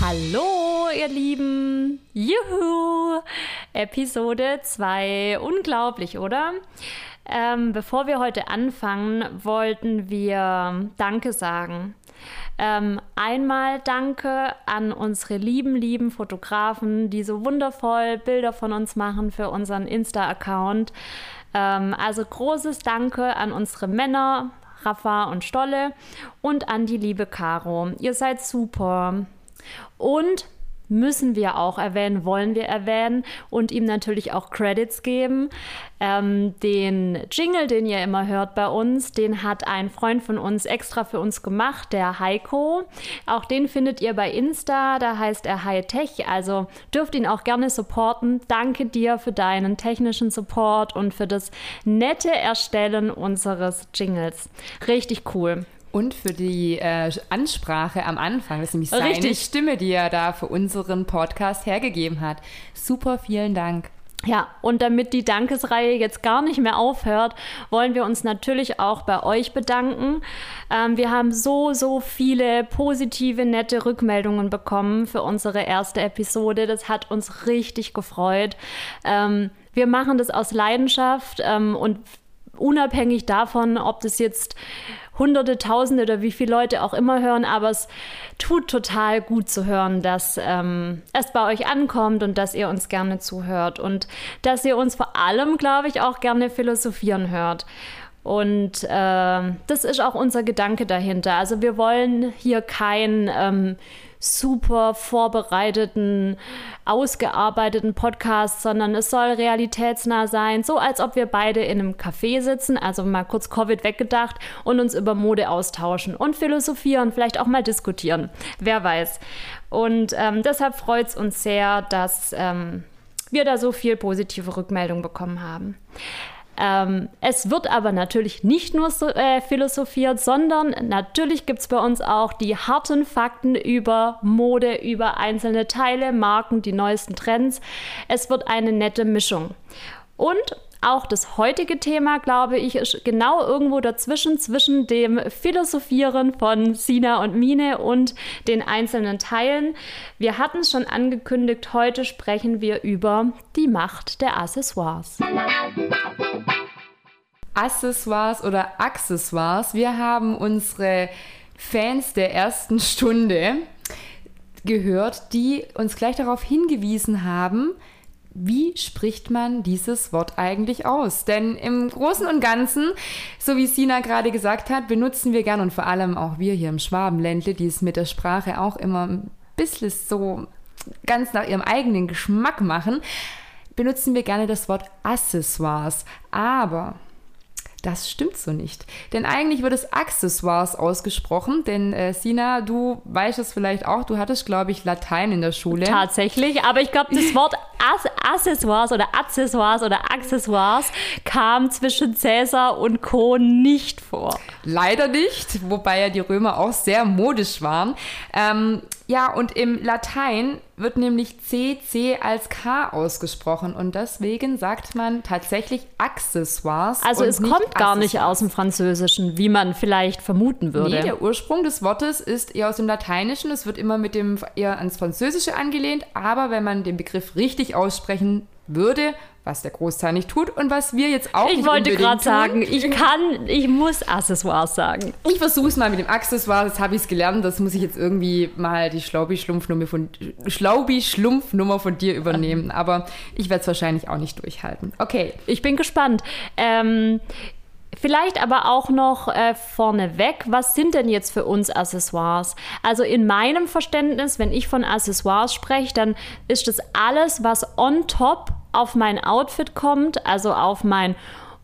Hallo, ihr Lieben. Juhu. Episode 2. Unglaublich, oder? Ähm, bevor wir heute anfangen, wollten wir Danke sagen. Ähm, einmal Danke an unsere lieben, lieben Fotografen, die so wundervoll Bilder von uns machen für unseren Insta-Account. Ähm, also großes Danke an unsere Männer, Rafa und Stolle und an die liebe Caro. Ihr seid super. Und müssen wir auch erwähnen, wollen wir erwähnen und ihm natürlich auch Credits geben. Ähm, den Jingle, den ihr immer hört bei uns, den hat ein Freund von uns extra für uns gemacht, der Heiko. Auch den findet ihr bei Insta, da heißt er Hightech, also dürft ihn auch gerne supporten. Danke dir für deinen technischen Support und für das nette Erstellen unseres Jingles. Richtig cool. Und für die äh, Ansprache am Anfang, das ist nämlich seine Richtig. Stimme, die er da für unseren Podcast hergegeben hat. Super, vielen Dank. Ja, und damit die Dankesreihe jetzt gar nicht mehr aufhört, wollen wir uns natürlich auch bei euch bedanken. Ähm, wir haben so, so viele positive, nette Rückmeldungen bekommen für unsere erste Episode. Das hat uns richtig gefreut. Ähm, wir machen das aus Leidenschaft ähm, und unabhängig davon, ob das jetzt Hunderte, Tausende oder wie viele Leute auch immer hören, aber es tut total gut zu hören, dass ähm, es bei euch ankommt und dass ihr uns gerne zuhört und dass ihr uns vor allem, glaube ich, auch gerne philosophieren hört. Und äh, das ist auch unser Gedanke dahinter. Also wir wollen hier kein ähm, super vorbereiteten, ausgearbeiteten Podcast, sondern es soll realitätsnah sein, so als ob wir beide in einem Café sitzen, also mal kurz Covid weggedacht und uns über Mode austauschen und philosophieren, vielleicht auch mal diskutieren. Wer weiß. Und ähm, deshalb freut es uns sehr, dass ähm, wir da so viel positive Rückmeldung bekommen haben. Ähm, es wird aber natürlich nicht nur so, äh, philosophiert, sondern natürlich gibt es bei uns auch die harten Fakten über Mode, über einzelne Teile, Marken, die neuesten Trends. Es wird eine nette Mischung. Und auch das heutige Thema, glaube ich, ist genau irgendwo dazwischen, zwischen dem Philosophieren von Sina und Mine und den einzelnen Teilen. Wir hatten es schon angekündigt, heute sprechen wir über die Macht der Accessoires. Accessoires oder Accessoires. Wir haben unsere Fans der ersten Stunde gehört, die uns gleich darauf hingewiesen haben, wie spricht man dieses Wort eigentlich aus? Denn im Großen und Ganzen, so wie Sina gerade gesagt hat, benutzen wir gern und vor allem auch wir hier im Schwabenländle, die es mit der Sprache auch immer ein bisschen so ganz nach ihrem eigenen Geschmack machen, benutzen wir gerne das Wort Accessoires. Aber das stimmt so nicht. Denn eigentlich wird es Accessoires ausgesprochen. Denn äh, Sina, du weißt es vielleicht auch, du hattest, glaube ich, Latein in der Schule. Tatsächlich, aber ich glaube, das Wort Accessoires oder Accessoires oder Accessoires kam zwischen Cäsar und Co. nicht vor. Leider nicht, wobei ja die Römer auch sehr modisch waren. Ähm, ja, und im Latein wird nämlich CC als K ausgesprochen und deswegen sagt man tatsächlich Accessoires. Also es kommt gar nicht aus dem Französischen, wie man vielleicht vermuten würde. Nee, der Ursprung des Wortes ist eher aus dem Lateinischen. Es wird immer mit dem eher ans Französische angelehnt, aber wenn man den Begriff richtig aussprechen würde, was der Großteil nicht tut und was wir jetzt auch ich nicht wollte gerade sagen, ich kann, ich muss Accessoires sagen. Ich versuche es mal mit dem Accessoire, das habe ich gelernt, das muss ich jetzt irgendwie mal die Schlaubi-Schlumpfnummer von, Schlaubi-Schlumpfnummer von dir übernehmen, aber ich werde es wahrscheinlich auch nicht durchhalten. Okay, Ich bin gespannt. Ähm, Vielleicht aber auch noch äh, vorneweg, was sind denn jetzt für uns Accessoires? Also in meinem Verständnis, wenn ich von Accessoires spreche, dann ist das alles, was on top auf mein Outfit kommt, also auf mein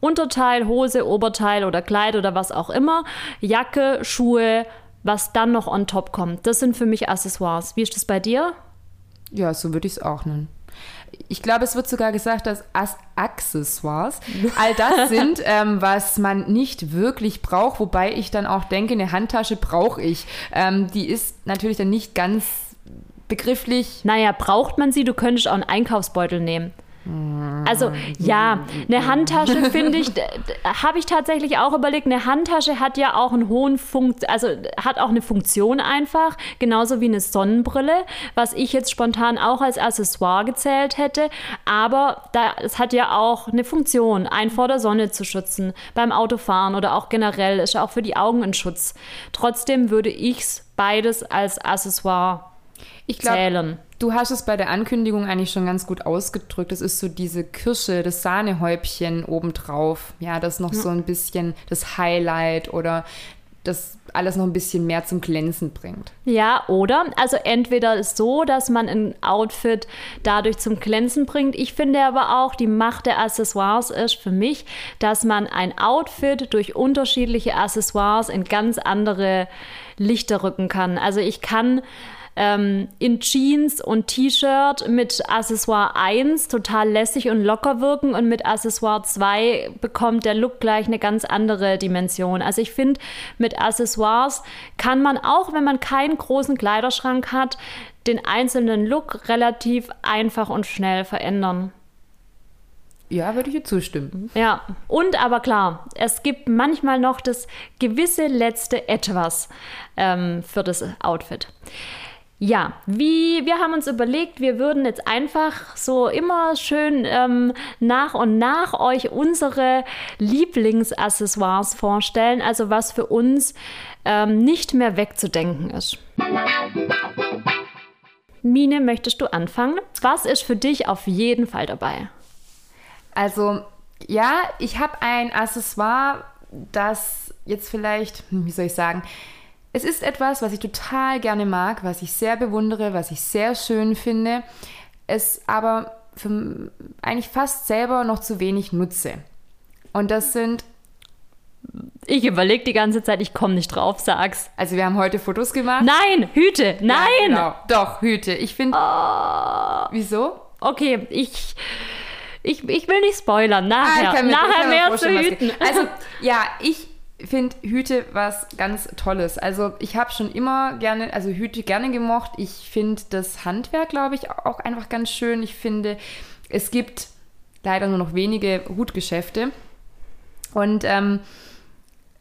Unterteil, Hose, Oberteil oder Kleid oder was auch immer, Jacke, Schuhe, was dann noch on top kommt. Das sind für mich Accessoires. Wie ist das bei dir? ja, so würde ich es auch nennen. Ich glaube, es wird sogar gesagt, dass As Accessoires all das sind, ähm, was man nicht wirklich braucht, wobei ich dann auch denke, eine Handtasche brauche ich. Ähm, die ist natürlich dann nicht ganz begrifflich. Naja, braucht man sie? Du könntest auch einen Einkaufsbeutel nehmen. Also ja, eine Handtasche finde ich, habe ich tatsächlich auch überlegt. Eine Handtasche hat ja auch einen hohen Funkt, also hat auch eine Funktion einfach, genauso wie eine Sonnenbrille, was ich jetzt spontan auch als Accessoire gezählt hätte. Aber da, es hat ja auch eine Funktion, einen vor der Sonne zu schützen, beim Autofahren oder auch generell ist auch für die Augen ein Schutz. Trotzdem würde ich es beides als Accessoire ich glaub, zählen. Du hast es bei der Ankündigung eigentlich schon ganz gut ausgedrückt. Das ist so diese Kirsche, das Sahnehäubchen obendrauf. Ja, das noch so ein bisschen das Highlight oder das alles noch ein bisschen mehr zum Glänzen bringt. Ja, oder? Also entweder ist so, dass man ein Outfit dadurch zum Glänzen bringt. Ich finde aber auch, die Macht der Accessoires ist für mich, dass man ein Outfit durch unterschiedliche Accessoires in ganz andere Lichter rücken kann. Also ich kann ähm, in Jeans und T-Shirt mit Accessoire 1 total lässig und locker wirken und mit Accessoire 2 bekommt der Look gleich eine ganz andere Dimension. Also ich finde, mit Accessoires kann man auch, wenn man keinen großen Kleiderschrank hat, den einzelnen Look relativ einfach und schnell verändern. Ja, würde ich dir zustimmen. Ja, und aber klar, es gibt manchmal noch das gewisse letzte Etwas ähm, für das Outfit. Ja, wie wir haben uns überlegt, wir würden jetzt einfach so immer schön ähm, nach und nach euch unsere Lieblingsaccessoires vorstellen, also was für uns ähm, nicht mehr wegzudenken ist. Mine, möchtest du anfangen? Was ist für dich auf jeden Fall dabei? Also, ja, ich habe ein Accessoire, das jetzt vielleicht, hm, wie soll ich sagen, es ist etwas, was ich total gerne mag, was ich sehr bewundere, was ich sehr schön finde, es aber für eigentlich fast selber noch zu wenig nutze. Und das sind. Ich überlege die ganze Zeit, ich komme nicht drauf, sag's. Also wir haben heute Fotos gemacht. Nein, Hüte, nein! Ja, genau. Doch, Hüte. Ich finde. Oh. Wieso? Okay, ich. Ich, ich will nicht spoilern. Nachher, ah, nachher mehr zu Hüten. Also, ja, ich finde Hüte was ganz Tolles. Also ich habe schon immer gerne, also Hüte gerne gemocht. Ich finde das Handwerk, glaube ich, auch einfach ganz schön. Ich finde, es gibt leider nur noch wenige Hutgeschäfte. Und ähm,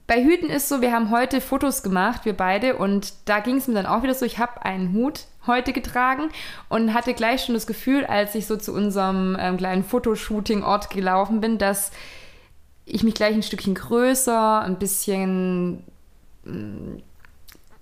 bei Hüten ist so, wir haben heute Fotos gemacht, wir beide, und da ging es mir dann auch wieder so, ich habe einen Hut heute getragen und hatte gleich schon das Gefühl, als ich so zu unserem ähm, kleinen Fotoshooting-Ort gelaufen bin, dass ich mich gleich ein Stückchen größer, ein bisschen mm,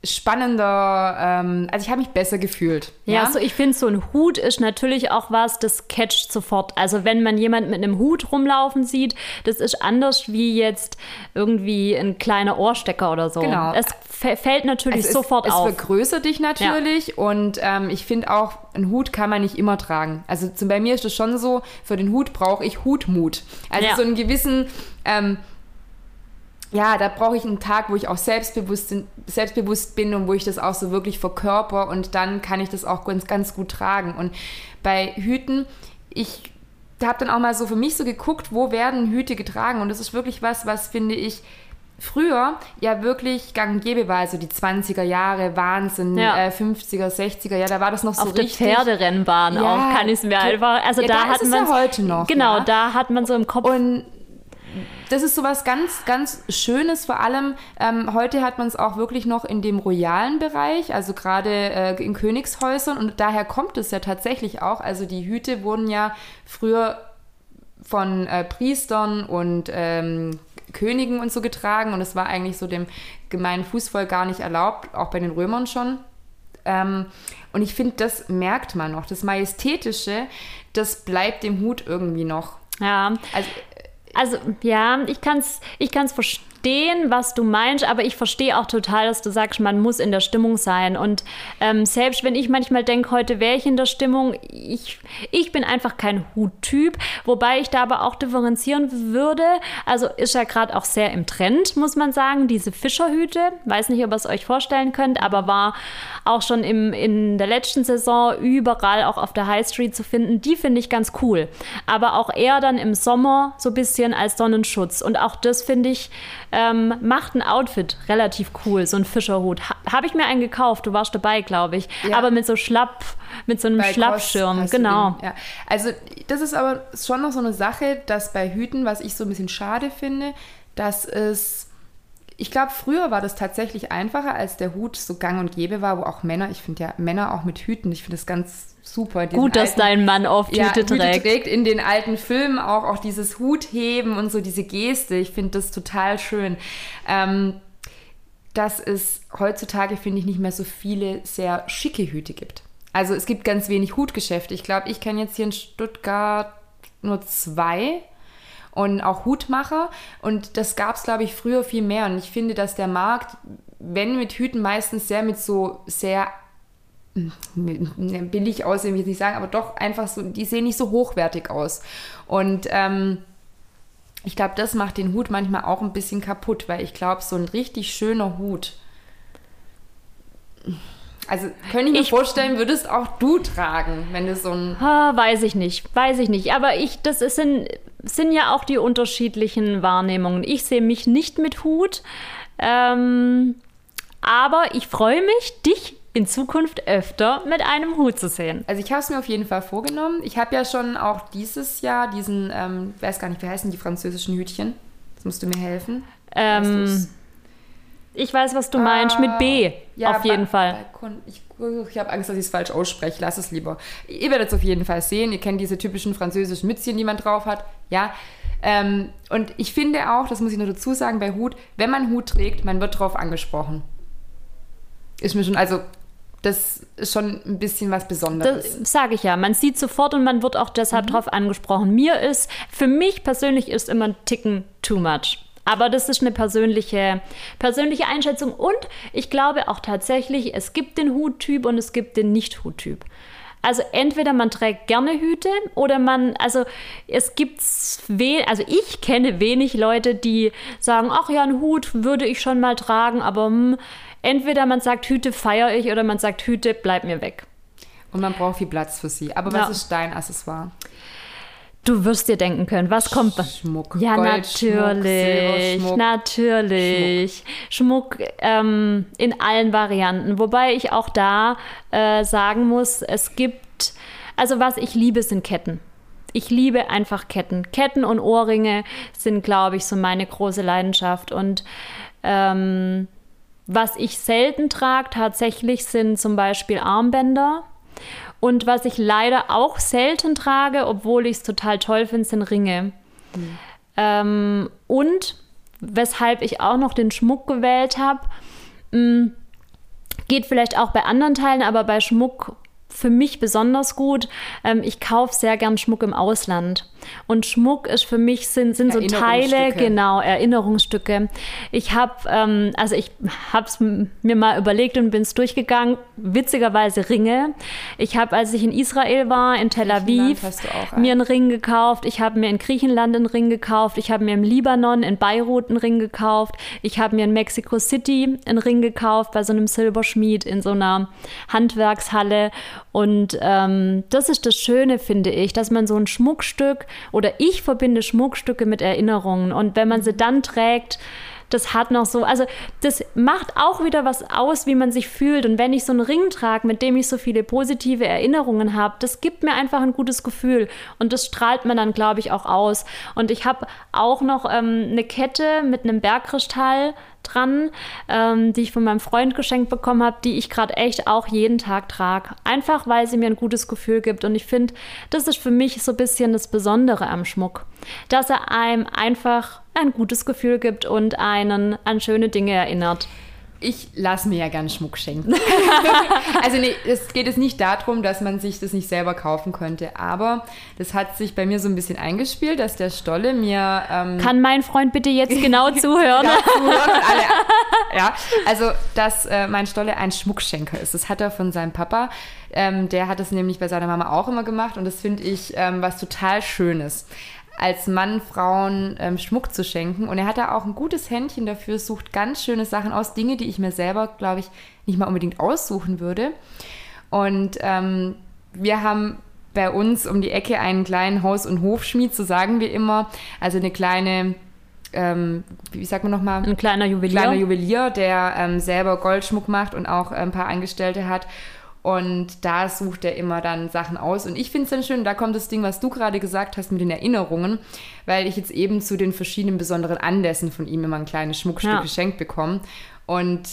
spannender, ähm, also ich habe mich besser gefühlt. Ja, ja? also ich finde, so ein Hut ist natürlich auch was, das catcht sofort. Also wenn man jemand mit einem Hut rumlaufen sieht, das ist anders wie jetzt irgendwie ein kleiner Ohrstecker oder so. Genau. Es fällt natürlich also sofort es, auf. Es vergrößert dich natürlich ja. und ähm, ich finde auch, ein Hut kann man nicht immer tragen. Also zum, bei mir ist es schon so, für den Hut brauche ich Hutmut. Also ja. so einen gewissen... Ähm, ja, da brauche ich einen Tag, wo ich auch selbstbewusst, selbstbewusst bin und wo ich das auch so wirklich verkörper und dann kann ich das auch ganz, ganz gut tragen. Und bei Hüten, ich habe dann auch mal so für mich so geguckt, wo werden Hüte getragen und das ist wirklich was, was finde ich früher ja wirklich gang und gäbe war, also die 20er Jahre, Wahnsinn, ja. äh, 50er, 60er, ja, da war das noch so Auf richtig. der Pferderennbahn ja, auch, kann ich es mir einfach, also ja, da, da hat man ja heute noch. Genau, da hat man so im Kopf. Und das ist so was ganz, ganz Schönes. Vor allem, ähm, heute hat man es auch wirklich noch in dem royalen Bereich, also gerade äh, in Königshäusern. Und daher kommt es ja tatsächlich auch. Also die Hüte wurden ja früher von äh, Priestern und ähm, Königen und so getragen. Und es war eigentlich so dem gemeinen Fußvolk gar nicht erlaubt, auch bei den Römern schon. Ähm, und ich finde, das merkt man noch. Das Majestätische, das bleibt dem Hut irgendwie noch. Ja, also also ja, ich kann es ich kann's verstehen, was du meinst, aber ich verstehe auch total, dass du sagst, man muss in der Stimmung sein. Und ähm, selbst wenn ich manchmal denke, heute wäre ich in der Stimmung, ich, ich bin einfach kein Huttyp, wobei ich da aber auch differenzieren würde. Also ist ja gerade auch sehr im Trend, muss man sagen, diese Fischerhüte. Weiß nicht, ob ihr es euch vorstellen könnt, aber war auch schon im, in der letzten Saison überall auch auf der High Street zu finden. Die finde ich ganz cool. Aber auch eher dann im Sommer so ein bisschen als Sonnenschutz. Und auch das finde ich ähm, macht ein Outfit relativ cool, so ein Fischerhut. Ha Habe ich mir einen gekauft, du warst dabei, glaube ich. Ja. Aber mit so Schlapp, mit so einem bei Schlappschirm, genau. Den, ja. Also das ist aber schon noch so eine Sache, dass bei Hüten, was ich so ein bisschen schade finde, dass es ich glaube, früher war das tatsächlich einfacher, als der Hut so gang und gäbe war, wo auch Männer, ich finde ja Männer auch mit Hüten, ich finde das ganz super. Gut, dass alten, dein Mann oft ja, Hüte trägt. Hüte trägt. In den alten Filmen auch, auch dieses Hutheben und so diese Geste, ich finde das total schön. Ähm, dass es heutzutage, finde ich, nicht mehr so viele sehr schicke Hüte gibt. Also es gibt ganz wenig Hutgeschäfte. Ich glaube, ich kenne jetzt hier in Stuttgart nur zwei und auch Hutmacher. Und das gab es, glaube ich, früher viel mehr. Und ich finde, dass der Markt, wenn mit Hüten, meistens sehr mit so sehr hm, billig aussehen, will ich nicht sagen, aber doch einfach so, die sehen nicht so hochwertig aus. Und ähm, ich glaube, das macht den Hut manchmal auch ein bisschen kaputt, weil ich glaube, so ein richtig schöner Hut. Also könnte ich mir ich, vorstellen, würdest auch du tragen, wenn du so ein. weiß ich nicht, weiß ich nicht. Aber ich, das ist in, sind ja auch die unterschiedlichen Wahrnehmungen. Ich sehe mich nicht mit Hut, ähm, aber ich freue mich, dich in Zukunft öfter mit einem Hut zu sehen. Also ich habe es mir auf jeden Fall vorgenommen. Ich habe ja schon auch dieses Jahr diesen, ähm, weiß gar nicht, wie heißen die französischen Hütchen? Das musst du mir helfen. Ähm, ich weiß, was du meinst, mit B, ja, auf jeden Fall. Balkon, ich, ich habe Angst, dass ich es falsch ausspreche, lass es lieber. Ihr werdet es auf jeden Fall sehen. Ihr kennt diese typischen französischen Mützchen, die man drauf hat. Ja. Ähm, und ich finde auch, das muss ich nur dazu sagen, bei Hut, wenn man Hut trägt, man wird drauf angesprochen. Ist mir schon, also das ist schon ein bisschen was Besonderes. Das sage ich ja. Man sieht sofort und man wird auch deshalb mhm. drauf angesprochen. Mir ist, für mich persönlich ist immer ein Ticken too much. Aber das ist eine persönliche, persönliche Einschätzung. Und ich glaube auch tatsächlich, es gibt den Huttyp und es gibt den Nicht-Huttyp. Also entweder man trägt gerne Hüte oder man, also es gibt also ich kenne wenig Leute, die sagen, ach ja, einen Hut würde ich schon mal tragen, aber mh, hm, entweder man sagt, Hüte feiere ich oder man sagt, Hüte, bleib mir weg. Und man braucht viel Platz für sie. Aber was ja. ist dein Accessoire? Du wirst dir denken können, was kommt. Schmuck. Ja, Gold, natürlich. Schmuck, natürlich. Schmuck, Schmuck ähm, in allen Varianten. Wobei ich auch da äh, sagen muss, es gibt, also was ich liebe, sind Ketten. Ich liebe einfach Ketten. Ketten und Ohrringe sind, glaube ich, so meine große Leidenschaft. Und ähm, was ich selten trage tatsächlich sind zum Beispiel Armbänder. Und was ich leider auch selten trage, obwohl ich es total toll finde, sind Ringe. Mhm. Ähm, und weshalb ich auch noch den Schmuck gewählt habe, mm, geht vielleicht auch bei anderen Teilen, aber bei Schmuck für mich besonders gut. Ähm, ich kaufe sehr gern Schmuck im Ausland. Und Schmuck ist für mich sind, sind so Teile, genau, Erinnerungsstücke. Ich habe, ähm, also ich habe es mir mal überlegt und bin es durchgegangen. Witzigerweise Ringe. Ich habe, als ich in Israel war, in Tel Aviv, mir einen Ring gekauft. Ich habe mir in Griechenland einen Ring gekauft. Ich habe mir im Libanon, in Beirut einen Ring gekauft. Ich habe mir in Mexico City einen Ring gekauft bei so einem Silberschmied in so einer Handwerkshalle. Und ähm, das ist das Schöne, finde ich, dass man so ein Schmuckstück oder ich verbinde Schmuckstücke mit Erinnerungen. Und wenn man sie dann trägt, das hat noch so, also das macht auch wieder was aus, wie man sich fühlt. Und wenn ich so einen Ring trage, mit dem ich so viele positive Erinnerungen habe, das gibt mir einfach ein gutes Gefühl. Und das strahlt man dann, glaube ich, auch aus. Und ich habe auch noch ähm, eine Kette mit einem Bergkristall dran, ähm, die ich von meinem Freund geschenkt bekommen habe, die ich gerade echt auch jeden Tag trage. Einfach weil sie mir ein gutes Gefühl gibt. Und ich finde, das ist für mich so ein bisschen das Besondere am Schmuck, dass er einem einfach ein gutes Gefühl gibt und einen an schöne Dinge erinnert. Ich lasse mir ja gern Schmuck schenken. also nee, es geht jetzt nicht darum, dass man sich das nicht selber kaufen könnte, aber das hat sich bei mir so ein bisschen eingespielt, dass der Stolle mir... Ähm, Kann mein Freund bitte jetzt genau zuhören? genau zuhören alle, ja, also dass äh, mein Stolle ein Schmuckschenker ist. Das hat er von seinem Papa. Ähm, der hat es nämlich bei seiner Mama auch immer gemacht und das finde ich ähm, was total Schönes als Mann Frauen ähm, Schmuck zu schenken. Und er hat da auch ein gutes Händchen dafür, sucht ganz schöne Sachen aus, Dinge, die ich mir selber, glaube ich, nicht mal unbedingt aussuchen würde. Und ähm, wir haben bei uns um die Ecke einen kleinen Haus- und Hofschmied, so sagen wir immer. Also eine kleine ähm, wie sagt man nochmal? Ein kleiner Juwelier. Kleiner Juwelier, der ähm, selber Goldschmuck macht und auch ein paar Angestellte hat. Und da sucht er immer dann Sachen aus. Und ich finde es dann schön, da kommt das Ding, was du gerade gesagt hast mit den Erinnerungen, weil ich jetzt eben zu den verschiedenen besonderen Anlässen von ihm immer ein kleines Schmuckstück ja. geschenkt bekomme. Und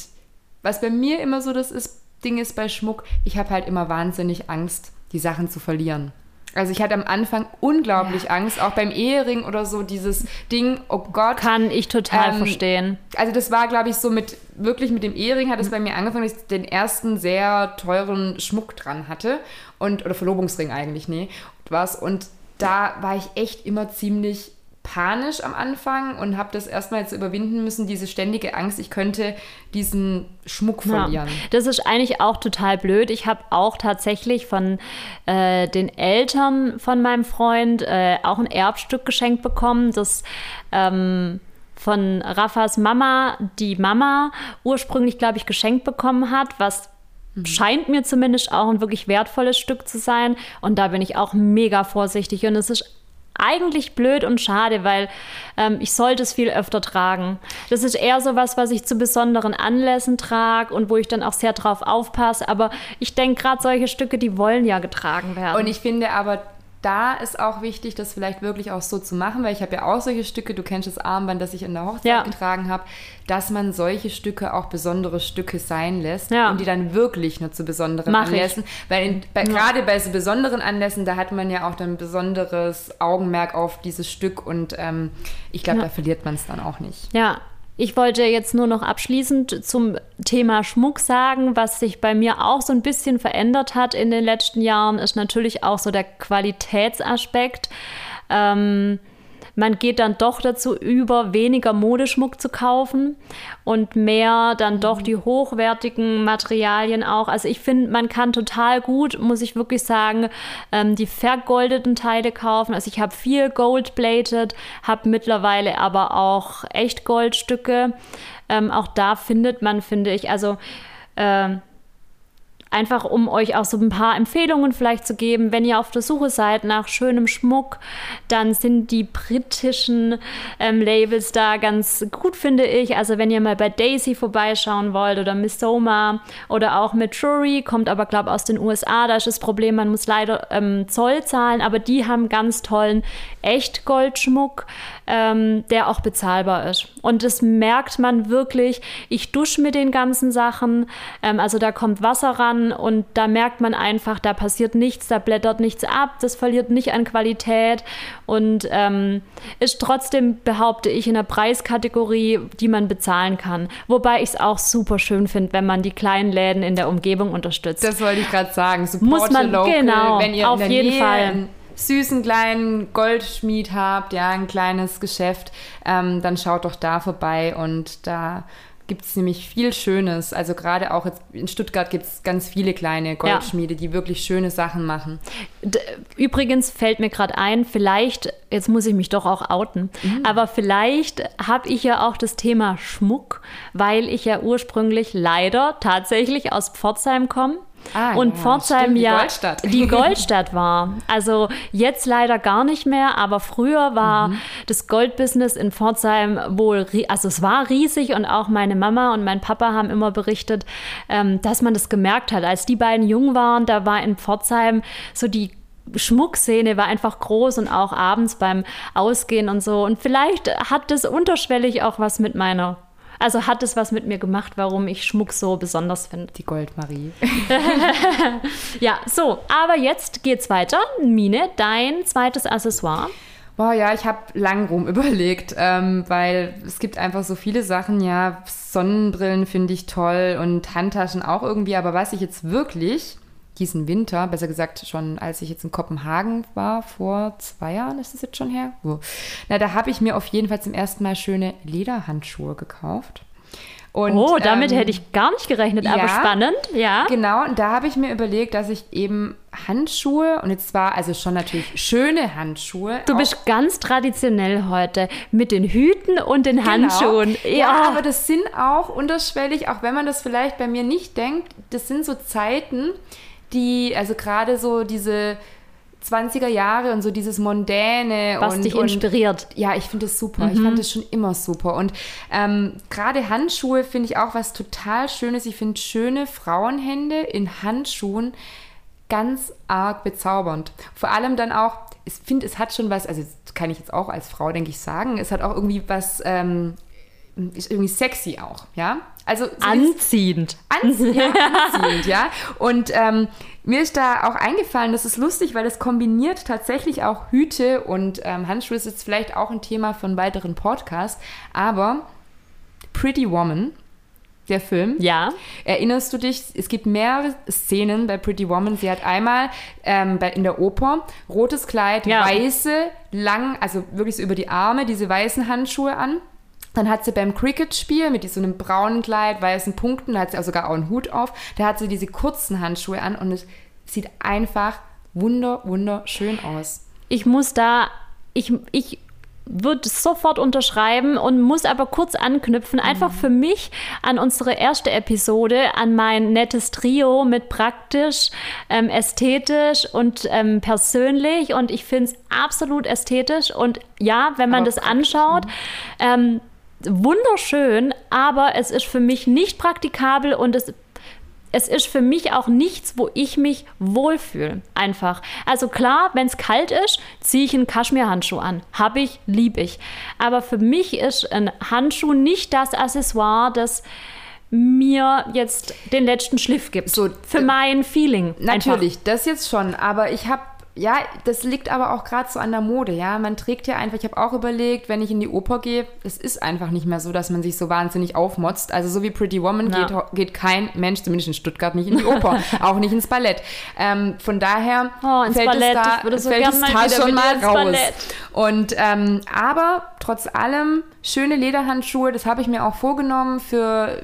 was bei mir immer so das ist, Ding ist bei Schmuck, ich habe halt immer wahnsinnig Angst, die Sachen zu verlieren. Also ich hatte am Anfang unglaublich ja. Angst, auch beim Ehering oder so, dieses Ding, oh Gott. Kann ich total ähm, verstehen. Also das war, glaube ich, so mit, wirklich mit dem Ehering hat es bei mir angefangen, dass ich den ersten sehr teuren Schmuck dran hatte. Und, oder Verlobungsring eigentlich, nee, was. Und da war ich echt immer ziemlich panisch am Anfang und habe das erstmal jetzt überwinden müssen, diese ständige Angst, ich könnte diesen Schmuck verlieren. Ja, das ist eigentlich auch total blöd. Ich habe auch tatsächlich von äh, den Eltern von meinem Freund äh, auch ein Erbstück geschenkt bekommen, das ähm, von Rafas Mama, die Mama ursprünglich, glaube ich, geschenkt bekommen hat, was mhm. scheint mir zumindest auch ein wirklich wertvolles Stück zu sein. Und da bin ich auch mega vorsichtig. Und es ist eigentlich blöd und schade, weil ähm, ich sollte es viel öfter tragen. Das ist eher so was, was ich zu besonderen Anlässen trage und wo ich dann auch sehr drauf aufpasse. Aber ich denke, gerade solche Stücke, die wollen ja getragen werden. Und ich finde aber, da ist auch wichtig, das vielleicht wirklich auch so zu machen, weil ich habe ja auch solche Stücke, du kennst das Armband, das ich in der Hochzeit ja. getragen habe, dass man solche Stücke auch besondere Stücke sein lässt ja. und die dann wirklich nur zu besonderen Mach Anlässen, ich. weil bei, ja. gerade bei so besonderen Anlässen, da hat man ja auch dann ein besonderes Augenmerk auf dieses Stück und ähm, ich glaube, da verliert man es dann auch nicht. Ja, ich wollte jetzt nur noch abschließend zum Thema Schmuck sagen, was sich bei mir auch so ein bisschen verändert hat in den letzten Jahren, ist natürlich auch so der Qualitätsaspekt. Ähm, man geht dann doch dazu über, weniger Modeschmuck zu kaufen und mehr dann doch die hochwertigen Materialien auch. Also ich finde, man kann total gut, muss ich wirklich sagen, ähm, die vergoldeten Teile kaufen. Also ich habe viel Gold-plated, habe mittlerweile aber auch echt Goldstücke. Ähm, auch da findet man, finde ich, also äh, Einfach um euch auch so ein paar Empfehlungen vielleicht zu geben. Wenn ihr auf der Suche seid nach schönem Schmuck, dann sind die britischen ähm, Labels da ganz gut, finde ich. Also wenn ihr mal bei Daisy vorbeischauen wollt oder Miss Soma oder auch mit Drury, kommt aber, glaube ich, aus den USA. Da ist das Problem, man muss leider ähm, Zoll zahlen, aber die haben ganz tollen Echtgoldschmuck, ähm, der auch bezahlbar ist. Und das merkt man wirklich. Ich dusche mit den ganzen Sachen. Ähm, also da kommt Wasser ran und da merkt man einfach, da passiert nichts, da blättert nichts ab, das verliert nicht an Qualität und ähm, ist trotzdem, behaupte ich, in der Preiskategorie, die man bezahlen kann. Wobei ich es auch super schön finde, wenn man die kleinen Läden in der Umgebung unterstützt. Das wollte ich gerade sagen. Support Muss man, local, genau, wenn ihr auf jeden Nähe Fall süßen kleinen Goldschmied habt, ja, ein kleines Geschäft, ähm, dann schaut doch da vorbei und da gibt es nämlich viel Schönes. Also gerade auch jetzt in Stuttgart gibt es ganz viele kleine Goldschmiede, ja. die wirklich schöne Sachen machen. Übrigens fällt mir gerade ein, vielleicht, jetzt muss ich mich doch auch outen, mhm. aber vielleicht habe ich ja auch das Thema Schmuck, weil ich ja ursprünglich leider tatsächlich aus Pforzheim komme Ah, und ja, Pforzheim ja Goldstadt. die Goldstadt war. Also jetzt leider gar nicht mehr, aber früher war mhm. das Goldbusiness in Pforzheim wohl, also es war riesig und auch meine Mama und mein Papa haben immer berichtet, ähm, dass man das gemerkt hat. Als die beiden jung waren, da war in Pforzheim so die Schmuckszene war einfach groß und auch abends beim Ausgehen und so. Und vielleicht hat das unterschwellig auch was mit meiner also hat es was mit mir gemacht, warum ich Schmuck so besonders finde. Die Goldmarie. ja, so, aber jetzt geht's weiter. Mine, dein zweites Accessoire. Boah, ja, ich habe lang rum überlegt, ähm, weil es gibt einfach so viele Sachen, ja, Sonnenbrillen finde ich toll und Handtaschen auch irgendwie, aber was ich jetzt wirklich diesen Winter, besser gesagt schon als ich jetzt in Kopenhagen war, vor zwei Jahren ist das jetzt schon her, so. na, da habe ich mir auf jeden Fall zum ersten Mal schöne Lederhandschuhe gekauft. Und, oh, damit ähm, hätte ich gar nicht gerechnet, aber ja, spannend, ja. Genau, und da habe ich mir überlegt, dass ich eben Handschuhe und jetzt zwar also schon natürlich schöne Handschuhe. Du bist ganz traditionell heute mit den Hüten und den genau. Handschuhen. Ja. ja, aber das sind auch unterschwellig, auch wenn man das vielleicht bei mir nicht denkt, das sind so Zeiten, die, also gerade so diese 20er Jahre und so dieses Mondäne. Was und, dich inspiriert. Und, ja, ich finde das super. Mhm. Ich fand das schon immer super. Und ähm, gerade Handschuhe finde ich auch was total Schönes. Ich finde schöne Frauenhände in Handschuhen ganz arg bezaubernd. Vor allem dann auch, ich finde, es hat schon was, also kann ich jetzt auch als Frau, denke ich, sagen, es hat auch irgendwie was, ähm, ist irgendwie sexy auch, ja. Also so anziehend. Anzie ja, anziehend, ja. Und ähm, mir ist da auch eingefallen, das ist lustig, weil das kombiniert tatsächlich auch Hüte und ähm, Handschuhe ist jetzt vielleicht auch ein Thema von weiteren Podcasts, aber Pretty Woman, der Film. Ja. Erinnerst du dich, es gibt mehrere Szenen bei Pretty Woman. Sie hat einmal ähm, bei, in der Oper rotes Kleid, ja. weiße, lang, also wirklich so über die Arme, diese weißen Handschuhe an. Dann hat sie beim Cricket-Spiel mit so einem braunen Kleid, weißen Punkten, da hat sie auch sogar auch einen Hut auf, da hat sie diese kurzen Handschuhe an und es sieht einfach wunder, wunderschön aus. Ich muss da, ich, ich würde sofort unterschreiben und muss aber kurz anknüpfen, einfach mhm. für mich an unsere erste Episode, an mein nettes Trio mit praktisch, ähm, ästhetisch und ähm, persönlich. Und ich finde es absolut ästhetisch. Und ja, wenn man aber das anschaut, ähm, wunderschön, aber es ist für mich nicht praktikabel und es es ist für mich auch nichts, wo ich mich wohlfühle. Einfach. Also klar, wenn es kalt ist, ziehe ich einen Kaschmirhandschuh an. Habe ich, liebe ich. Aber für mich ist ein Handschuh nicht das Accessoire, das mir jetzt den letzten Schliff gibt. So, für mein Feeling. Natürlich, einfach. das jetzt schon. Aber ich habe ja, das liegt aber auch gerade so an der Mode, ja. Man trägt ja einfach, ich habe auch überlegt, wenn ich in die Oper gehe, es ist einfach nicht mehr so, dass man sich so wahnsinnig aufmotzt. Also so wie Pretty Woman ja. geht, geht kein Mensch, zumindest in Stuttgart, nicht in die Oper, auch nicht ins Ballett. Ähm, von daher oh, fällt Ballett, es da, so fällt es da schon mal raus. Ballett. Und ähm, aber trotz allem schöne Lederhandschuhe, das habe ich mir auch vorgenommen für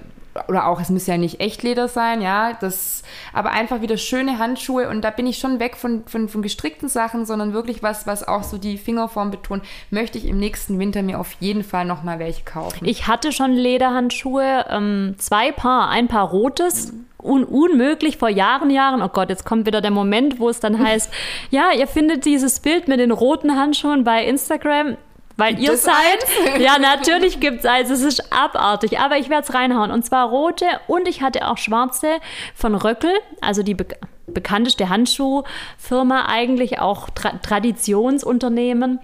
oder auch, es muss ja nicht Echtleder sein, ja, das, aber einfach wieder schöne Handschuhe und da bin ich schon weg von, von, von gestrickten Sachen, sondern wirklich was, was auch so die Fingerform betont, möchte ich im nächsten Winter mir auf jeden Fall nochmal welche kaufen. Ich hatte schon Lederhandschuhe, ähm, zwei Paar, ein Paar rotes, mhm. Un unmöglich vor Jahren, Jahren. Oh Gott, jetzt kommt wieder der Moment, wo es dann heißt, ja, ihr findet dieses Bild mit den roten Handschuhen bei Instagram. Weil ihr seid. Eins? Ja, natürlich gibt es eins. Es ist abartig. Aber ich werde es reinhauen. Und zwar rote und ich hatte auch schwarze von Röckel, also die be bekannteste Handschuhfirma eigentlich, auch Tra Traditionsunternehmen.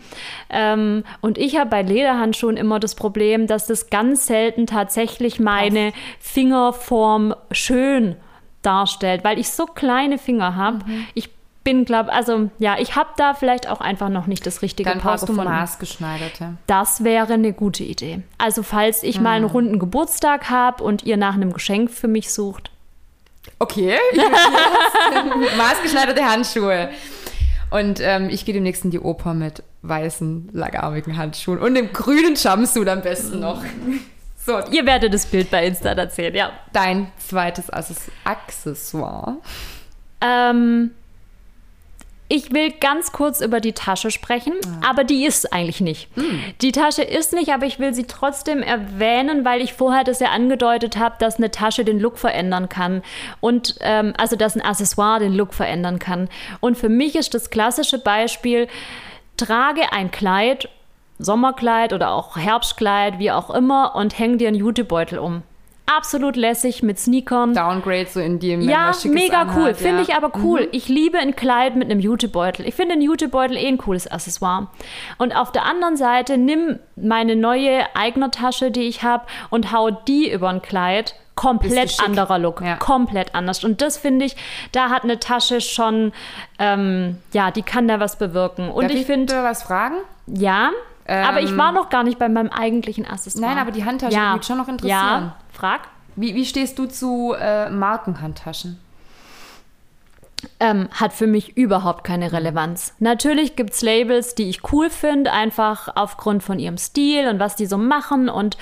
Ähm, und ich habe bei Lederhandschuhen immer das Problem, dass das ganz selten tatsächlich meine Fingerform schön darstellt, weil ich so kleine Finger habe. Mhm. Ich bin, glaube also ja, ich habe da vielleicht auch einfach noch nicht das richtige Dann Paar gefunden. maßgeschneiderte. Das wäre eine gute Idee. Also falls ich mhm. mal einen runden Geburtstag habe und ihr nach einem Geschenk für mich sucht. Okay, maßgeschneiderte Handschuhe. Und ähm, ich gehe demnächst in die Oper mit weißen, langarmigen Handschuhen und dem grünen Jumpsuit am besten noch. So. Ihr werdet das Bild bei Insta erzählen, ja. Dein zweites Accessoire. Ähm, ich will ganz kurz über die Tasche sprechen, ah. aber die ist eigentlich nicht. Mm. Die Tasche ist nicht, aber ich will sie trotzdem erwähnen, weil ich vorher das ja angedeutet habe, dass eine Tasche den Look verändern kann. Und ähm, also dass ein Accessoire den Look verändern kann. Und für mich ist das klassische Beispiel, trage ein Kleid, Sommerkleid oder auch Herbstkleid, wie auch immer, und häng dir einen Jutebeutel um absolut lässig mit Sneakern. Downgrade so in dem Ja, mega anhat, cool. Finde ich aber cool. Mhm. Ich liebe ein Kleid mit einem Jutebeutel. Ich finde ein Jutebeutel eh ein cooles Accessoire. Und auf der anderen Seite nimm meine neue Eigner-Tasche, die ich habe, und hau die über ein Kleid komplett anderer Look. Ja. Komplett anders. Und das finde ich, da hat eine Tasche schon, ähm, ja, die kann da was bewirken. Und Darf ich finde, bitte was fragen? ja, aber ich Ähm, war noch gar nicht bei meinem eigentlichen Accessoire. Nein, aber die Handtasche ja. würde mich schon noch interessieren. Ja, frag. Wie, wie stehst du zu äh, Markenhandtaschen? ähm, hat für mich überhaupt keine Relevanz. Natürlich gibt es Labels, die ich cool finde, einfach aufgrund von ihrem Stil und was die so machen und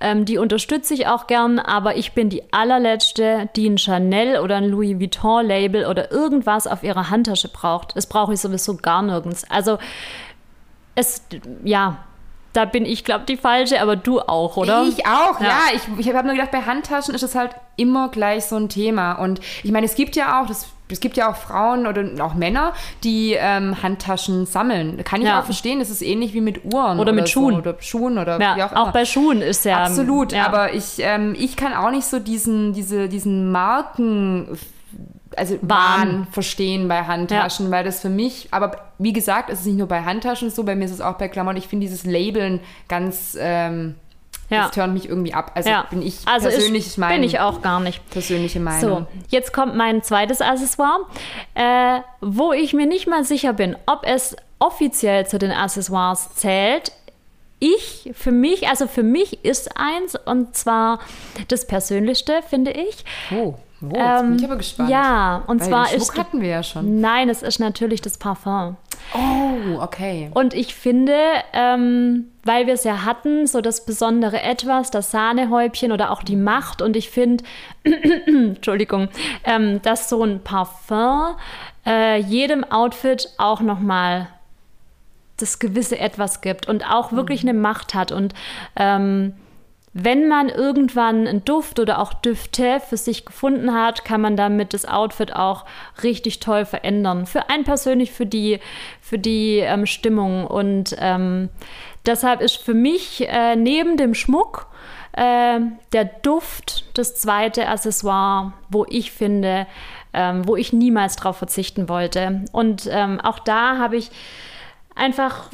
ähm, die unterstütze ich auch gern, aber ich bin die allerletzte, die ein Chanel oder ein Louis Vuitton Label oder irgendwas auf ihrer Handtasche braucht. Das brauche ich sowieso gar nirgends. Also es, ja, da bin ich, glaube die falsche, aber du auch, oder? Ich auch, Ja. ja. Ich, ich habe nur gedacht, bei Handtaschen ist es halt immer gleich so ein Thema. Und ich meine, es gibt ja auch, das, es gibt ja auch Frauen oder auch Männer, die ähm, Handtaschen sammeln. Kann ich Ja. auch verstehen. Das ist ähnlich wie mit Uhren. Oder mit so, Schuhen. Oder Schuhen oder Ja, wie auch auch, immer. bei Schuhen ist ja. Absolut, ja. aber ich, ähm, ich kann auch nicht so diesen, diese, diesen Marken, also Wahn. Wahn verstehen bei Handtaschen, weil das für mich, aber wie gesagt, es ist nicht nur bei Handtaschen so, bei mir ist es auch bei Klamotten. Ich finde dieses Labeln ganz, ähm, Ja. das turnt mich irgendwie ab. Also ja. bin ich also persönlich, ist, meine bin ich auch gar nicht. persönliche So, Meinung. jetzt kommt mein zweites Accessoire, äh, wo ich mir nicht mal sicher bin, ob es offiziell zu den Accessoires zählt. Ich, für mich, also für mich ist eins, und zwar das Persönlichste, finde ich. Oh, oh jetzt bin ich Ähm, aber gespannt. Ja, und Weil zwar den Schmuck ist. hatten wir ja schon. Nein, es ist natürlich das Parfum. Oh, okay. Und ich finde, ähm, weil wir es ja hatten, so das besondere Etwas, das Sahnehäubchen oder auch die Macht. Und ich finde, Entschuldigung, ähm, dass so ein Parfum äh, jedem Outfit auch nochmal das gewisse Etwas gibt und auch wirklich eine Macht hat. Und ähm, wenn man irgendwann einen Duft oder auch Düfte für sich gefunden hat, kann man damit das Outfit auch richtig toll verändern. Für einen persönlich, für die, für die ähm, Stimmung. Und ähm, deshalb ist für mich äh, neben dem Schmuck äh, der Duft das zweite Accessoire, wo ich finde, ähm, wo ich niemals drauf verzichten wollte. Und ähm, auch da habe ich einfach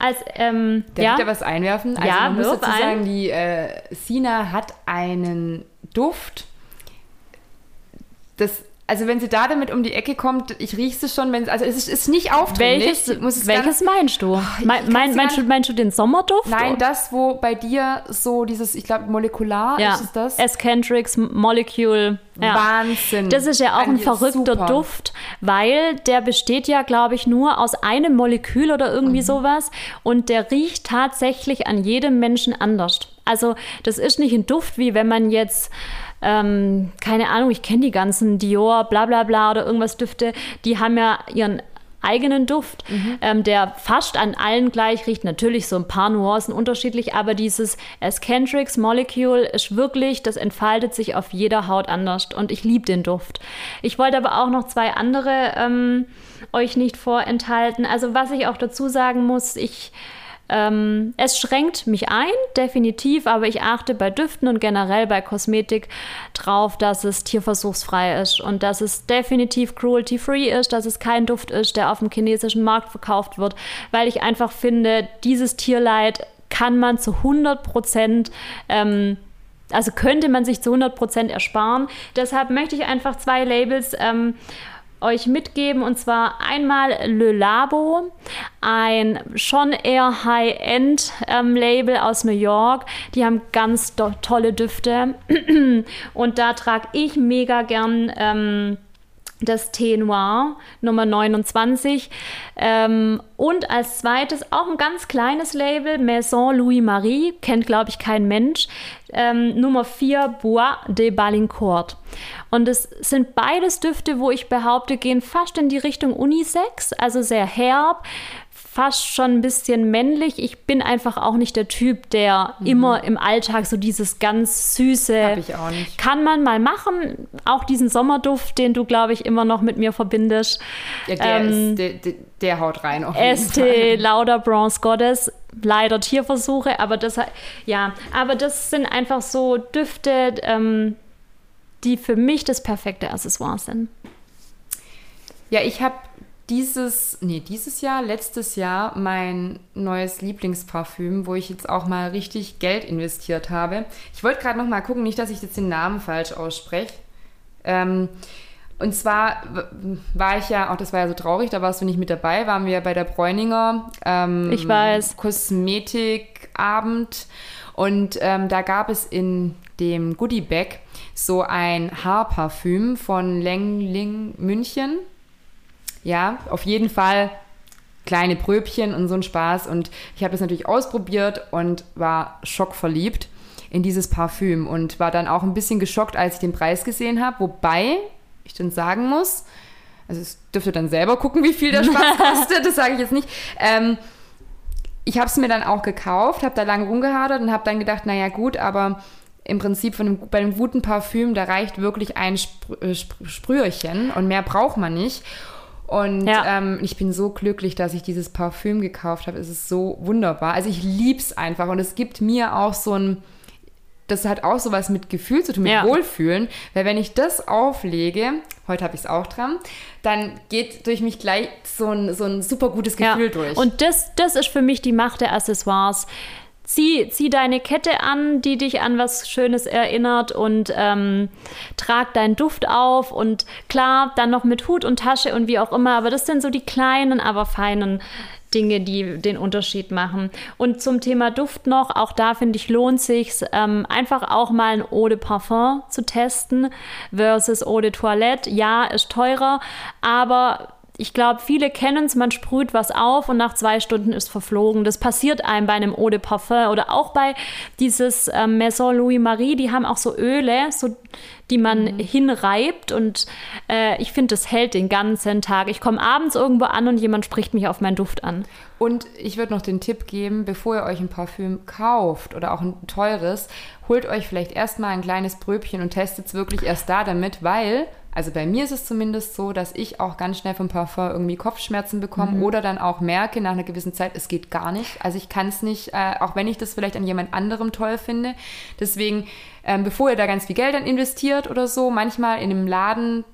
als ähm, Darf ja, ich da was einwerfen? Also Ja, man muss dazu sagen, die äh, Sina hat einen Duft. Das, also wenn sie da damit um die Ecke kommt, ich rieche es schon, wenn also es ist, ist nicht aufdringlich. welches, muss es welches meinst du? ich Mein, mein, meinst, du meinst du den Sommerduft? Nein, das, wo bei dir so dieses, ich glaube, molekular ja. ist es das? Escentrics Molecule. Ja. Wahnsinn. Das ist ja auch ein dir verrückter super. Duft, weil der besteht ja, glaube ich, nur aus einem Molekül oder Mhm. irgendwie sowas und der riecht tatsächlich an jedem Menschen anders. Also das ist nicht ein Duft, wie wenn man jetzt, ähm, keine Ahnung, ich kenne die ganzen Dior, bla bla bla oder irgendwas Düfte, die haben ja ihren eigenen Duft, ähm, der fast an allen gleich riecht. Natürlich so ein paar Nuancen unterschiedlich, aber dieses Escentrics Molecule ist wirklich, das entfaltet sich auf jeder Haut anders und ich liebe den Duft. Ich wollte aber auch noch zwei andere ähm, euch nicht vorenthalten. Also was ich auch dazu sagen muss, ich ähm, es schränkt mich ein, definitiv, aber ich achte bei Düften und generell bei Kosmetik drauf, dass es tierversuchsfrei ist und dass es definitiv cruelty-free ist, dass es kein Duft ist, der auf dem chinesischen Markt verkauft wird, weil ich einfach finde, dieses Tierleid kann man zu 100 Prozent ähm, also könnte man sich zu 100% ersparen. Deshalb möchte ich einfach zwei Labels ähm, euch mitgeben und zwar einmal Le Labo, ein schon eher High-End-Label aus New York. Die haben ganz tolle Düfte und da trage ich mega gern. Ähm, das Thé Noir Nummer 29. Ähm, und als zweites auch ein ganz kleines Label, Maison Louis Marie, kennt glaube ich kein Mensch. Ähm, Nummer 4, Bois de Balincourt. Und es sind beides Düfte, wo ich behaupte, gehen fast in die Richtung Unisex, also sehr herb, fast schon ein bisschen männlich. Ich bin einfach auch nicht der Typ, der immer im Alltag so dieses ganz süße. Hab ich auch nicht. Kann man mal machen. Auch diesen Sommerduft, den du, glaube ich, immer noch mit mir verbindest. Ja, der, ähm, ist, der, der, der haut rein. Auf. Estee Lauder Bronze Goddess. Leider Tierversuche, aber das, ja, aber das sind einfach so Düfte, ähm, die für mich das perfekte Accessoire sind. Ja, ich habe dieses, nee, dieses Jahr, letztes Jahr mein neues Lieblingsparfüm, wo ich jetzt auch mal richtig Geld investiert habe. Ich wollte gerade noch mal gucken, nicht, dass ich jetzt den Namen falsch ausspreche. Ähm, und zwar war ich ja, auch das war ja so traurig, da warst du nicht mit dabei, waren wir bei der Bräuninger ähm, ich weiß. Kosmetikabend und ähm, da gab es in dem Goodie Bag so ein Haarparfüm von Lengling München. Ja, auf jeden Fall kleine Pröbchen und so ein Spaß. Und ich habe das natürlich ausprobiert und war schockverliebt in dieses Parfüm und war dann auch ein bisschen geschockt, als ich den Preis gesehen habe. Wobei ich dann sagen muss, also es dürfte dann selber gucken, wie viel der Spaß kostet, das sage ich jetzt nicht. Ähm, ich habe es mir dann auch gekauft, habe da lange rumgehadert und habe dann gedacht, naja gut, aber im Prinzip einem, bei einem guten Parfüm, da reicht wirklich ein Spr äh, Sprüherchen und mehr braucht man nicht. Und ja. ähm, ich bin so glücklich, dass ich dieses Parfüm gekauft habe. Es ist so wunderbar. Also ich liebe es einfach und es gibt mir auch so ein, das hat auch sowas mit Gefühl zu tun, mit ja. Wohlfühlen. Weil wenn ich das auflege, heute habe ich es auch dran, dann geht durch mich gleich so ein, so ein super gutes Gefühl ja. durch. Und das, das ist für mich die Macht der Accessoires. Zieh, zieh deine Kette an, die dich an was Schönes erinnert und ähm, trag deinen Duft auf und klar, dann noch mit Hut und Tasche und wie auch immer, aber das sind so die kleinen, aber feinen Dinge, die den Unterschied machen. Und zum Thema Duft noch, auch da finde ich, lohnt sich ähm, einfach auch mal ein Eau de Parfum zu testen versus Eau de Toilette. Ja, ist teurer, aber ich glaube, viele kennen es, man sprüht was auf und nach zwei Stunden ist verflogen. Das passiert einem bei einem Eau de Parfum oder auch bei dieses ähm, Maison Louis Marie, die haben auch so Öle, so, die man mhm. hinreibt und äh, ich finde, das hält den ganzen Tag. Ich komme abends irgendwo an und jemand spricht mich auf meinen Duft an. Und ich würde noch den Tipp geben, bevor ihr euch ein Parfüm kauft oder auch ein teures, holt euch vielleicht erstmal ein kleines Bröbchen und testet es wirklich erst da damit, weil also bei mir ist es zumindest so, dass ich auch ganz schnell vom Parfum irgendwie Kopfschmerzen bekomme mhm. oder dann auch merke nach einer gewissen Zeit, es geht gar nicht. Also ich kann es nicht, äh, auch wenn ich das vielleicht an jemand anderem toll finde. Deswegen, ähm, bevor ihr da ganz viel Geld dann investiert oder so, manchmal in einem Laden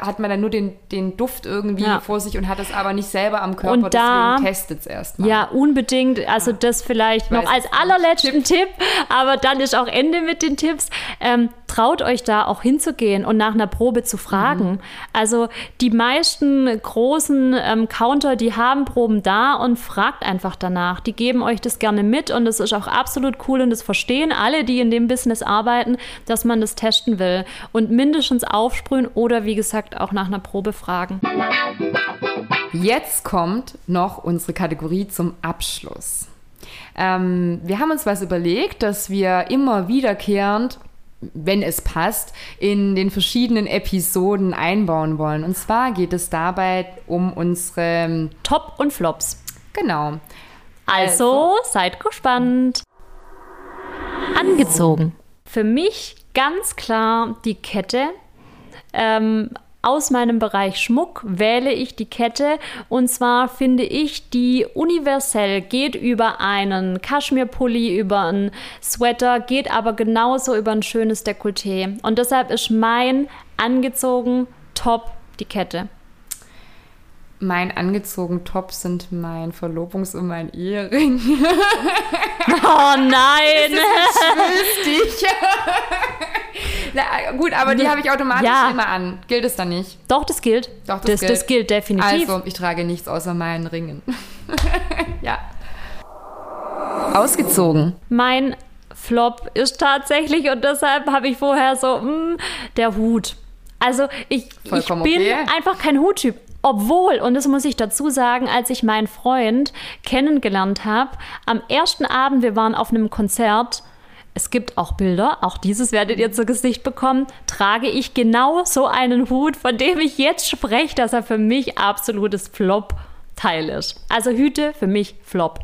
hat man dann nur den, den Duft irgendwie ja. vor sich und hat es aber nicht selber am Körper, und da, deswegen testet es erstmal. Ja, unbedingt. Also ja. das vielleicht noch als allerletzten Tipp. Tipp. aber dann ist auch Ende mit den Tipps. Ähm, traut euch da auch hinzugehen und nach einer Probe zu fragen. Mhm. Also die meisten großen ähm, Counter, die haben Proben da und fragt einfach danach. Die geben euch das gerne mit und das ist auch absolut cool und das verstehen alle, die in dem Business arbeiten, dass man das testen will und mindestens aufsprühen oder wie gesagt auch nach einer Probe fragen. Jetzt kommt noch unsere Kategorie zum Abschluss. Ähm, wir haben uns was überlegt, dass wir immer wiederkehrend wenn es passt, in den verschiedenen Episoden einbauen wollen. Und zwar geht es dabei um unsere Top und Flops. Genau. Also, also seid gespannt. Angezogen. Für mich ganz klar die Kette. Ähm, aus meinem Bereich Schmuck wähle ich die Kette und zwar finde ich die universell, geht über einen Kaschmirpulli, über einen Sweater, geht aber genauso über ein schönes Dekolleté. Und deshalb ist mein angezogen Top die Kette. Mein angezogen Top sind mein Verlobungs- und mein Ehering. oh nein! Das ist Na, gut, aber die habe ich automatisch ja. immer an. Gilt es dann nicht? Doch, das gilt. Doch, das, das, gilt. das gilt definitiv. Also, ich trage nichts außer meinen Ringen. ja. Ausgezogen. Mein Flop ist tatsächlich, und deshalb habe ich vorher so, mh, hm, der Hut. Also ich, ich bin okay. einfach kein Huttyp. Obwohl, und das muss ich dazu sagen, als ich meinen Freund kennengelernt habe, am ersten Abend, wir waren auf einem Konzert, es gibt auch Bilder, auch dieses werdet ihr zu Gesicht bekommen, trage ich genau so einen Hut, von dem ich jetzt spreche, dass er für mich absolutes Flop-Teil ist. Also Hüte für mich Flop.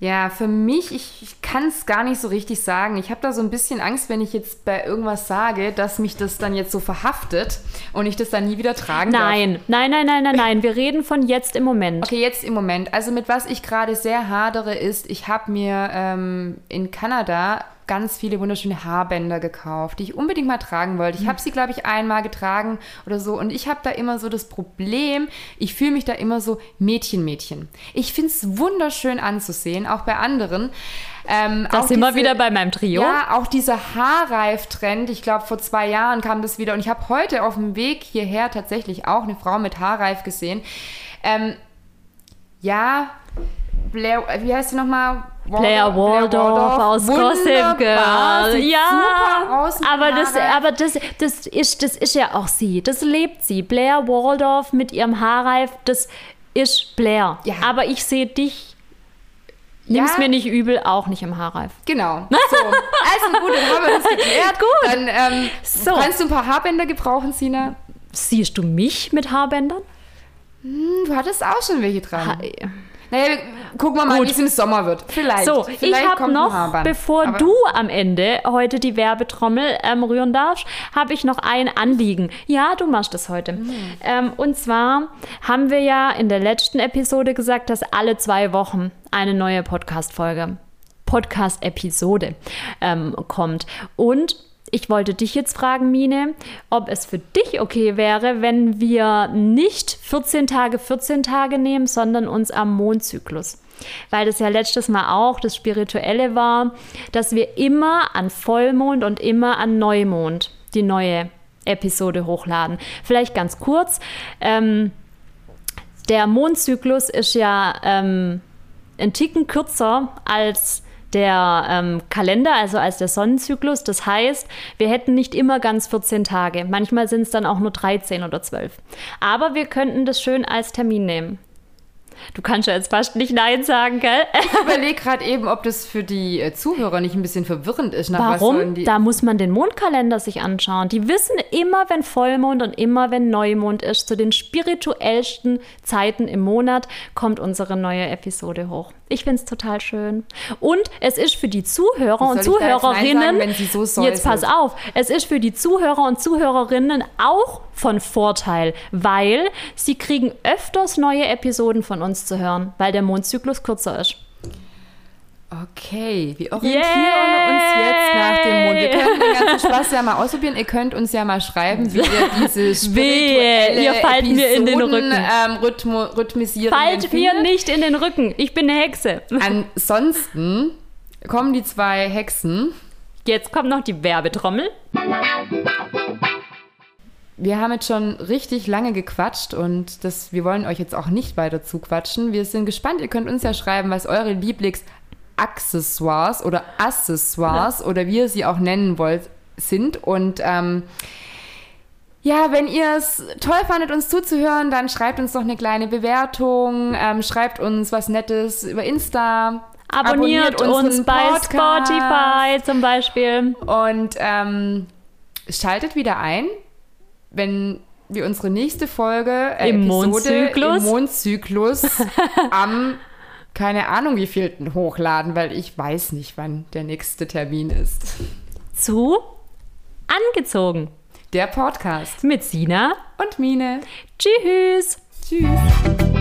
Ja, für mich, ich, ich kann es gar nicht so richtig sagen. Ich habe da so ein bisschen Angst, wenn ich jetzt bei irgendwas sage, dass mich das dann jetzt so verhaftet und ich das dann nie wieder tragen nein. darf. Nein, nein, nein, nein, nein. Wir reden von jetzt im Moment. Okay, jetzt im Moment. Also mit was ich gerade sehr hadere ist, ich habe mir ähm, in Kanada ganz viele wunderschöne Haarbänder gekauft, die ich unbedingt mal tragen wollte. Ich habe sie, glaube ich, einmal getragen oder so. Und ich habe da immer so das Problem, ich fühle mich da immer so Mädchen-Mädchen. Ich finde es wunderschön anzusehen, auch bei anderen. Ähm, Das auch sind wir wieder bei meinem Trio. Ja, auch dieser Haarreif-Trend. Ich glaube, vor zwei Jahren kam das wieder. Und ich habe heute auf dem Weg hierher tatsächlich auch eine Frau mit Haarreif gesehen. Ähm, ja, Blair, wie heißt sie nochmal? Blair Waldorf aus Gossip Wunderbar, Girl. sieht Ja, super aus aber das, aber das, das ist, das ist ja auch sie. Das lebt sie. Blair Waldorf mit ihrem Haarreif, das ist Blair. Ja. Aber ich sehe dich, nimm's Ja. mir nicht übel, auch nicht im Haarreif. Genau. So. Also gut, dann haben wir das geklärt. Gut. Dann ähm, So. kannst du ein paar Haarbänder gebrauchen, Sina? Siehst du mich mit Haarbändern? Hm, Du hattest auch schon welche dran. Ha- Naja, gucken wir mal, Gut. wie es im Sommer wird. Vielleicht. So, Vielleicht ich habe noch, bevor Aber- du am Ende heute die Werbetrommel ähm, rühren darfst, habe ich noch ein Anliegen. Ja, du machst das heute. Mhm. Ähm, und zwar haben wir ja in der letzten Episode gesagt, dass alle zwei Wochen eine neue Podcast-Folge, Podcast-Episode ähm, kommt. Und ich wollte dich jetzt fragen, Mine, ob es für dich okay wäre, wenn wir nicht 14 Tage, 14 Tage nehmen, sondern uns am Mondzyklus. Weil das ja letztes Mal auch das Spirituelle war, dass wir immer an Vollmond und immer an Neumond die neue Episode hochladen. Vielleicht ganz kurz. Ähm, der Mondzyklus ist ja ähm, ein Ticken kürzer als der ähm, Kalender, also als der Sonnenzyklus. Das heißt, wir hätten nicht immer ganz 14 Tage. Manchmal sind es dann auch nur 13 oder 12. Aber wir könnten das schön als Termin nehmen. Du kannst ja jetzt fast nicht Nein sagen, gell? Ich überlege gerade eben, ob das für die äh, Zuhörer nicht ein bisschen verwirrend ist. Nach Was sollen Warum? die Da muss man den Mondkalender sich anschauen. Die wissen immer, wenn Vollmond und immer, wenn Neumond ist, zu den spirituellsten Zeiten im Monat kommt unsere neue Episode hoch. Ich finde es total schön. Und es ist für die Zuhörer und da jetzt Zuhörerinnen, sagen, wenn sie so jetzt pass auf, es ist für die Zuhörer und Zuhörerinnen auch von Vorteil, weil sie kriegen öfters neue Episoden von uns zu hören, weil der Mondzyklus kürzer ist. Okay, wir orientieren Yay! uns jetzt nach dem Mond. Wir können den ganzen Spaß ja mal ausprobieren. Ihr könnt uns ja mal schreiben, wie ihr diese spirituelle ihr fallt mir in den Episoden, Rücken. Ähm, Rhythmo, rhythmisieren. Fallt mir nicht in den Rücken. Ich bin eine Hexe. Ansonsten kommen die zwei Hexen. Jetzt kommt noch die Werbetrommel. Wir haben jetzt schon richtig lange gequatscht und das, wir wollen euch jetzt auch nicht weiter zuquatschen. Wir sind gespannt. Ihr könnt uns ja schreiben, was eure Lieblingsaccessoires oder Accessoires oder wie ihr sie auch nennen wollt, sind. Und ähm, ja, wenn ihr es toll fandet, uns zuzuhören, dann schreibt uns doch eine kleine Bewertung, ähm, schreibt uns was Nettes über Insta. Abonniert, uns unseren bei Podcast Spotify zum Beispiel. Und ähm, schaltet wieder ein, wenn wir unsere nächste Folge äh, Im Episode Mondzyklus. im Mondzyklus am keine Ahnung wievielten hochladen, weil ich weiß nicht, wann der nächste Termin ist. Zu Angezogen Der Podcast mit Sina. und Mine. Tschüss. Tschüss.